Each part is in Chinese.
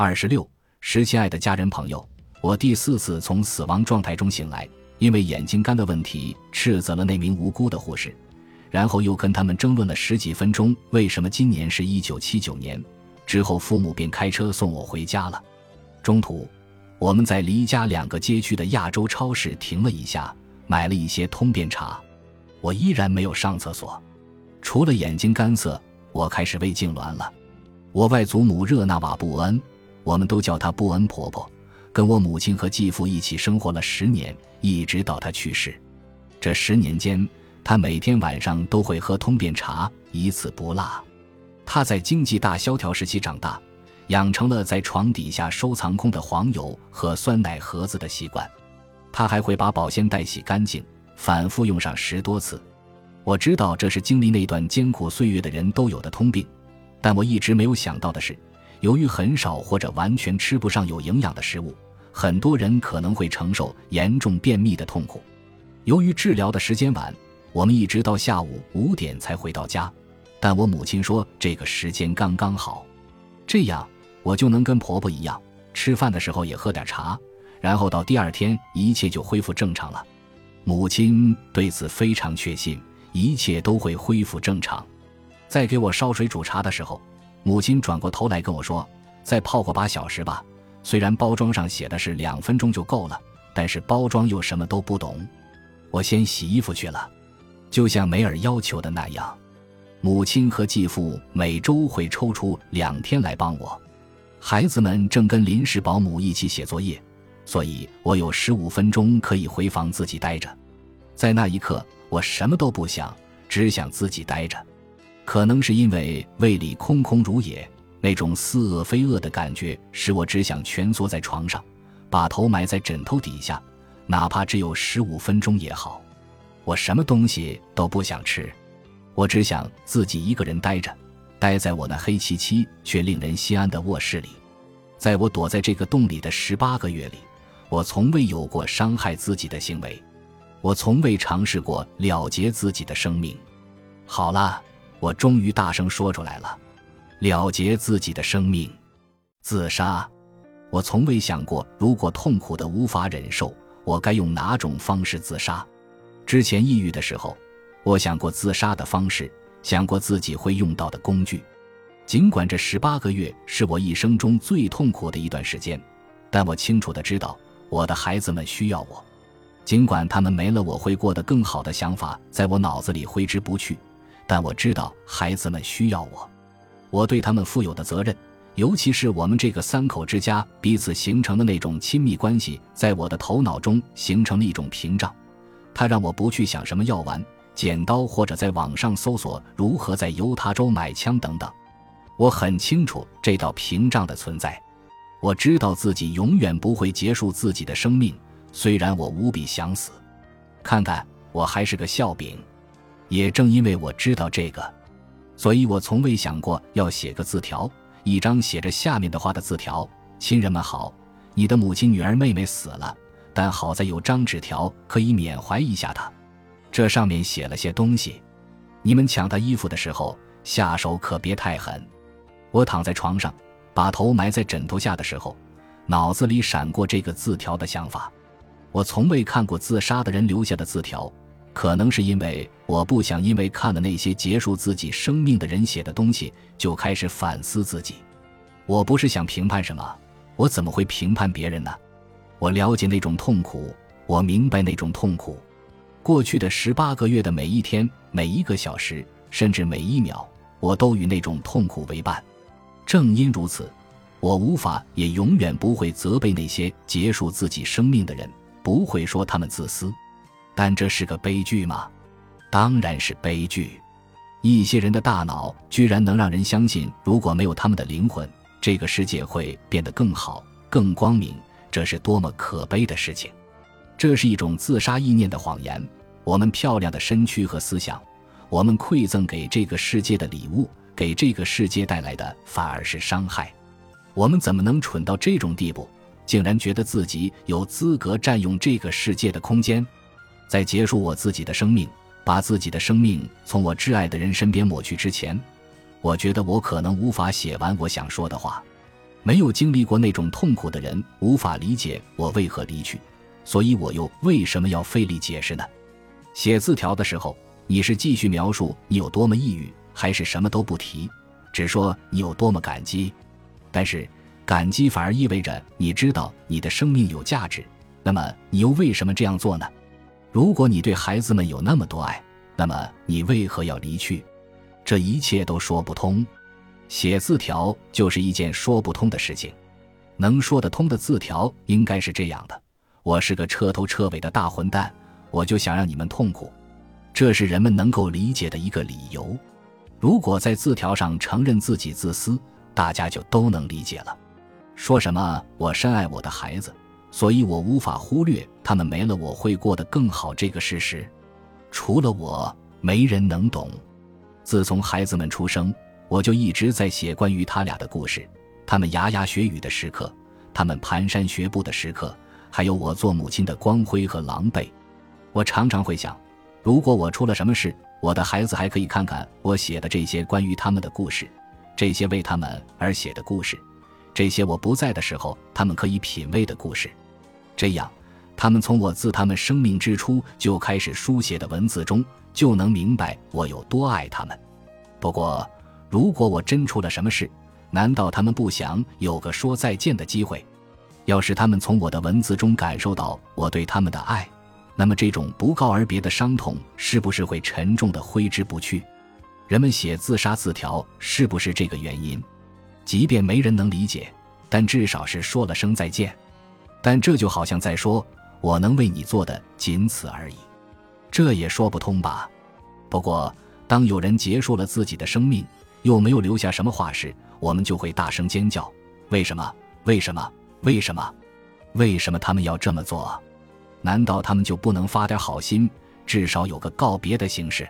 二十六，十亲爱的家人朋友，我第四次从死亡状态中醒来，因为眼睛干的问题斥责了那名无辜的护士，然后又跟他们争论了十几分钟为什么今年是一九七九年。之后父母便开车送我回家了。中途，我们在离家两个街区的亚洲超市停了一下，买了一些通便茶。我依然没有上厕所，除了眼睛干涩，我开始胃痉挛了。我外祖母热那瓦·布恩，我们都叫她布恩婆婆，跟我母亲和继父一起生活了十年，一直到她去世。这十年间，她每天晚上都会喝通便茶，一次不落。她在经济大萧条时期长大。养成了在床底下收藏空的黄油和酸奶盒子的习惯，他还会把保鲜袋洗干净，反复用上十多次。我知道这是经历那段艰苦岁月的人都有的通病，但我一直没有想到的是，由于很少或者完全吃不上有营养的食物，很多人可能会承受严重便秘的痛苦。由于治疗的时间晚，我们一直到下午五点才回到家，但我母亲说这个时间刚刚好，这样。我就能跟婆婆一样，吃饭的时候也喝点茶，然后到第二天一切就恢复正常了。母亲对此非常确信，一切都会恢复正常。在给我烧水煮茶的时候，母亲转过头来跟我说：“再泡个八小时吧。”虽然包装上写的是两分钟就够了，但是包装又什么都不懂。我先洗衣服去了，就像梅尔要求的那样，母亲和继父每周会抽出两天来帮我。孩子们正跟临时保姆一起写作业，所以我有十五分钟可以回房自己待着。在那一刻，我什么都不想，只想自己待着。可能是因为胃里空空如也，那种似饿非饿的感觉使我只想蜷缩在床上，把头埋在枕头底下，哪怕只有十五分钟也好。我什么东西都不想吃，我只想自己一个人待着。待在我那黑漆漆却令人心安的卧室里，在我躲在这个洞里的十八个月里，我从未有过伤害自己的行为，我从未尝试过了结自己的生命。好了，我终于大声说出来了：了结自己的生命，自杀。我从未想过，如果痛苦的无法忍受，我该用哪种方式自杀。之前抑郁的时候，我想过自杀的方式。想过自己会用到的工具，尽管这十八个月是我一生中最痛苦的一段时间，但我清楚的知道我的孩子们需要我。尽管他们没了我会过得更好的想法在我脑子里挥之不去，但我知道孩子们需要我。我对他们负有的责任，尤其是我们这个三口之家彼此形成的那种亲密关系，在我的头脑中形成了一种屏障，它让我不去想什么药丸。剪刀，或者在网上搜索如何在犹他州买枪等等。我很清楚这道屏障的存在。我知道自己永远不会结束自己的生命，虽然我无比想死。看看，我还是个笑柄。也正因为我知道这个，所以我从未想过要写个字条，一张写着下面的话的字条：“亲人们好，你的母亲、女儿、妹妹死了，但好在有张纸条可以缅怀一下她。”这上面写了些东西，你们抢他衣服的时候下手可别太狠。我躺在床上，把头埋在枕头下的时候，脑子里闪过这个字条的想法。我从未看过自杀的人留下的字条，可能是因为我不想因为看了那些结束自己生命的人写的东西就开始反思自己。我不是想评判什么，我怎么会评判别人呢？我了解那种痛苦，我明白那种痛苦。过去的十八个月的每一天、每一个小时，甚至每一秒，我都与那种痛苦为伴。正因如此，我无法也永远不会责备那些结束自己生命的人，不会说他们自私。但这是个悲剧吗？当然是悲剧。一些人的大脑居然能让人相信，如果没有他们的灵魂，这个世界会变得更好、更光明。这是多么可悲的事情！这是一种自杀意念的谎言。我们漂亮的身躯和思想，我们馈赠给这个世界的礼物，给这个世界带来的反而是伤害。我们怎么能蠢到这种地步，竟然觉得自己有资格占用这个世界的空间？在结束我自己的生命，把自己的生命从我挚爱的人身边抹去之前，我觉得我可能无法写完我想说的话。没有经历过那种痛苦的人无法理解我为何离去，所以我又为什么要费力解释呢？写字条的时候，你是继续描述你有多么抑郁，还是什么都不提，只说你有多么感激？但是感激反而意味着你知道你的生命有价值，那么你又为什么这样做呢？如果你对孩子们有那么多爱，那么你为何要离去？这一切都说不通。写字条就是一件说不通的事情。能说得通的字条应该是这样的：我是个彻头彻尾的大混蛋。我就想让你们痛苦，这是人们能够理解的一个理由。如果在字条上承认自己自私，大家就都能理解了。说什么我深爱我的孩子，所以我无法忽略他们没了我会过得更好这个事实。除了我，没人能懂。自从孩子们出生，我就一直在写关于他俩的故事，他们牙牙学语的时刻，他们蹒跚学步的时刻，还有我做母亲的光辉和狼狈。我常常会想，如果我出了什么事，我的孩子还可以看看我写的这些关于他们的故事，这些为他们而写的故事，这些我不在的时候他们可以品味的故事。这样，他们从我自他们生命之初就开始书写的文字中，就能明白我有多爱他们。不过，如果我真出了什么事，难道他们不想有个说再见的机会？要是他们从我的文字中感受到我对他们的爱？那么，这种不告而别的伤痛是不是会沉重的挥之不去？人们写自杀字条是不是这个原因？即便没人能理解，但至少是说了声再见。但这就好像在说：“我能为你做的仅此而已。”这也说不通吧？不过，当有人结束了自己的生命，又没有留下什么话时，我们就会大声尖叫：“为什么？为什么？为什么？为什么他们要这么做？”难道他们就不能发点好心，至少有个告别的形式，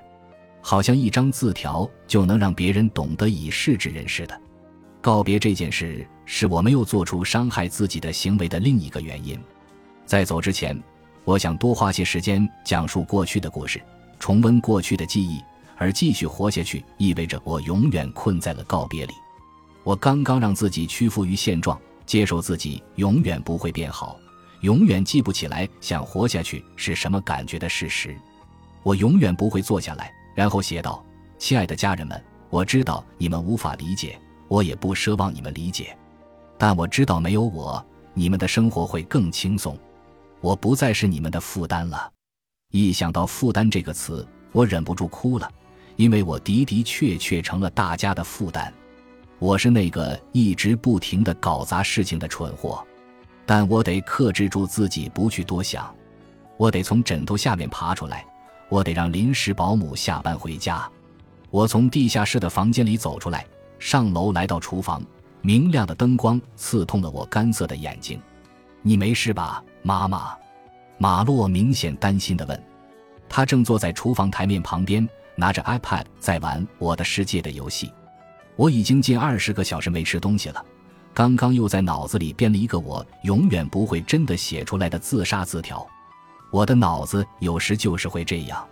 好像一张字条就能让别人懂得已逝之人似的？告别这件事是我没有做出伤害自己的行为的另一个原因。在走之前，我想多花些时间讲述过去的故事，重温过去的记忆，而继续活下去意味着我永远困在了告别里。我刚刚让自己屈服于现状，接受自己永远不会变好。永远记不起来想活下去是什么感觉的事实，我永远不会坐下来，然后写道：“亲爱的家人们，我知道你们无法理解，我也不奢望你们理解，但我知道没有我，你们的生活会更轻松，我不再是你们的负担了。”一想到“负担”这个词，我忍不住哭了，因为我的的确确成了大家的负担，我是那个一直不停的搞砸事情的蠢货。但我得克制住自己，不去多想。我得从枕头下面爬出来。我得让临时保姆下班回家。我从地下室的房间里走出来，上楼来到厨房。明亮的灯光刺痛了我干涩的眼睛。你没事吧，妈妈？马洛明显担心地问。他正坐在厨房台面旁边，拿着 iPad 在玩《我的世界》的游戏。我已经近二十个小时没吃东西了。刚刚又在脑子里编了一个我永远不会真的写出来的自杀字条，我的脑子有时就是会这样，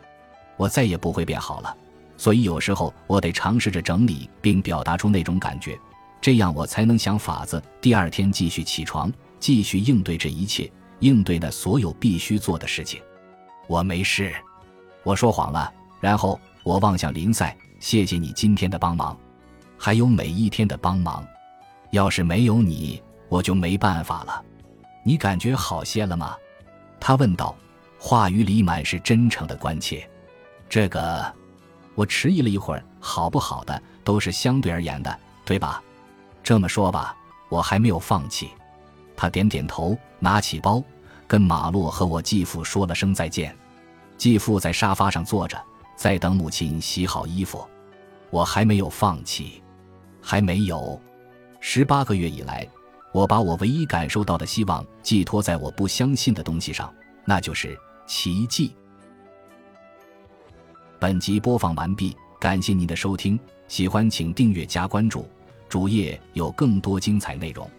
我再也不会变好了，所以有时候我得尝试着整理并表达出那种感觉，这样我才能想法子第二天继续起床，继续应对这一切，应对那所有必须做的事情。我没事，我说谎了。然后我望向林赛，谢谢你今天的帮忙，还有每一天的帮忙。要是没有你，我就没办法了。你感觉好些了吗？他问道，话语里满是真诚的关切。这个，我迟疑了一会儿。好不好的都是相对而言的，对吧？这么说吧，我还没有放弃。他点点头，拿起包，跟马洛和我继父说了声再见。继父在沙发上坐着，在等母亲洗好衣服。我还没有放弃，还没有。十八个月以来，我把我唯一感受到的希望寄托在我不相信的东西上，那就是奇迹。本集播放完毕，感谢您的收听，喜欢请订阅加关注，主页有更多精彩内容。